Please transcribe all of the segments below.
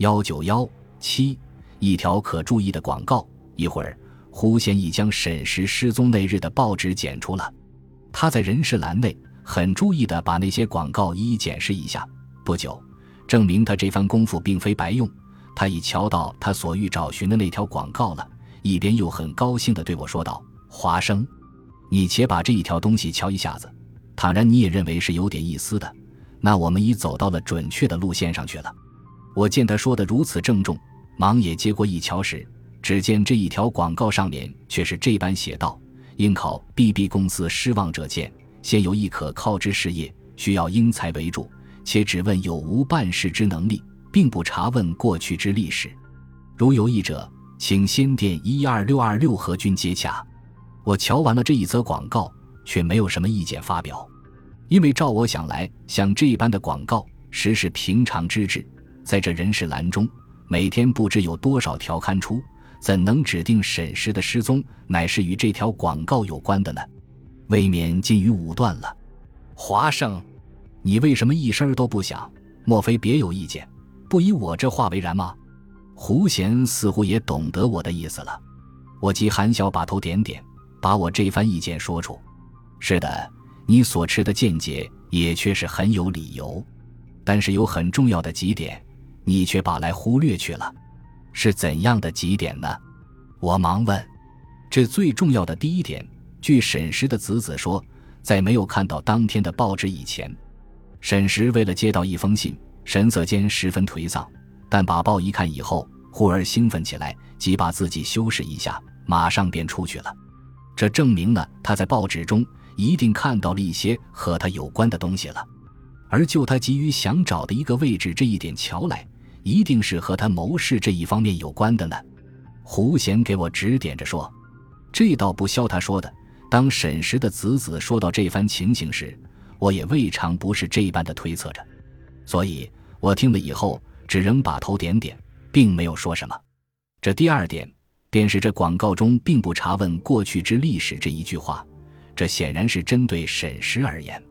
幺九幺七，一条可注意的广告。一会儿，胡先已将沈石失踪那日的报纸剪出了。他在人事栏内很注意的把那些广告一一检视一下。不久，证明他这番功夫并非白用。他已瞧到他所欲找寻的那条广告了，一边又很高兴的对我说道：“华生，你且把这一条东西瞧一下子。倘然你也认为是有点意思的，那我们已走到了准确的路线上去了。”我见他说的如此郑重，忙也接过一瞧时，只见这一条广告上面却是这般写道：“应考 BB 公司失望者见，现有一可靠之事业，需要英才为主，且只问有无办事之能力。”并不查问过去之历史，如有意者，请先电一二六二六和君接洽。我瞧完了这一则广告，却没有什么意见发表，因为照我想来，像这般的广告实是平常之至，在这人事栏中，每天不知有多少条刊出，怎能指定沈氏的失踪乃是与这条广告有关的呢？未免近于武断了。华生，你为什么一声都不响？莫非别有意见？不以我这话为然吗？胡贤似乎也懂得我的意思了，我即含笑把头点点，把我这番意见说出。是的，你所持的见解也确实很有理由，但是有很重要的几点，你却把来忽略去了。是怎样的几点呢？我忙问。这最重要的第一点，据沈石的子子说，在没有看到当天的报纸以前，沈石为了接到一封信。神色间十分颓丧，但把报一看以后，忽而兴奋起来，即把自己修饰一下，马上便出去了。这证明了他在报纸中一定看到了一些和他有关的东西了。而就他急于想找的一个位置这一点瞧来，一定是和他谋事这一方面有关的呢。胡贤给我指点着说：“这倒不消他说的。当沈石的子子说到这番情形时，我也未尝不是这般的推测着。”所以我听了以后，只仍把头点点，并没有说什么。这第二点，便是这广告中并不查问过去之历史这一句话，这显然是针对沈石而言。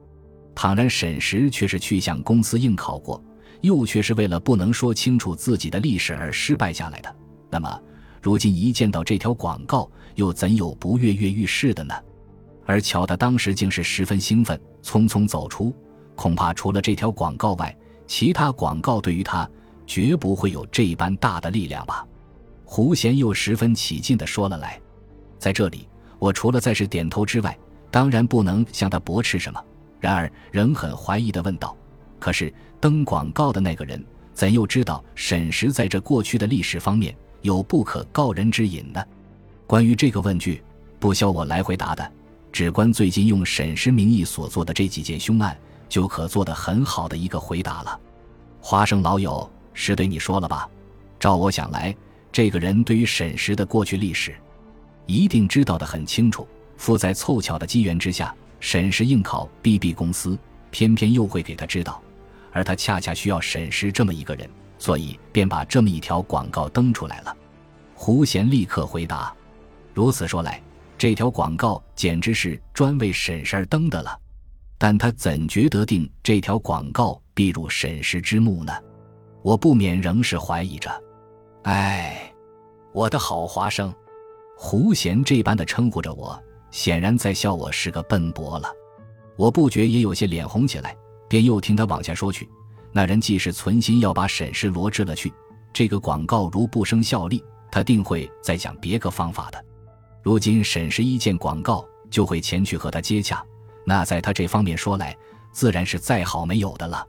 倘然沈石却是去向公司应考过，又却是为了不能说清楚自己的历史而失败下来的，那么如今一见到这条广告，又怎有不跃跃欲试的呢？而瞧他当时竟是十分兴奋，匆匆走出，恐怕除了这条广告外，其他广告对于他绝不会有这般大的力量吧？胡贤又十分起劲地说了来，在这里，我除了再是点头之外，当然不能向他驳斥什么。然而，仍很怀疑地问道：“可是登广告的那个人，怎又知道沈石在这过去的历史方面有不可告人之隐呢？”关于这个问句，不消我来回答的，只关最近用沈石名义所做的这几件凶案。就可做得很好的一个回答了。华生老友是对你说了吧？照我想来，这个人对于沈石的过去历史，一定知道的很清楚。附在凑巧的机缘之下，沈石应考 BB 公司，偏偏又会给他知道，而他恰恰需要沈氏这么一个人，所以便把这么一条广告登出来了。胡贤立刻回答：“如此说来，这条广告简直是专为沈氏登的了。”但他怎觉得定这条广告必入沈氏之目呢？我不免仍是怀疑着。哎，我的好华生，胡贤这般的称呼着我，显然在笑我是个笨伯了。我不觉也有些脸红起来，便又听他往下说去。那人既是存心要把沈氏罗织了去，这个广告如不生效力，他定会再想别个方法的。如今沈氏一见广告，就会前去和他接洽。那在他这方面说来，自然是再好没有的了。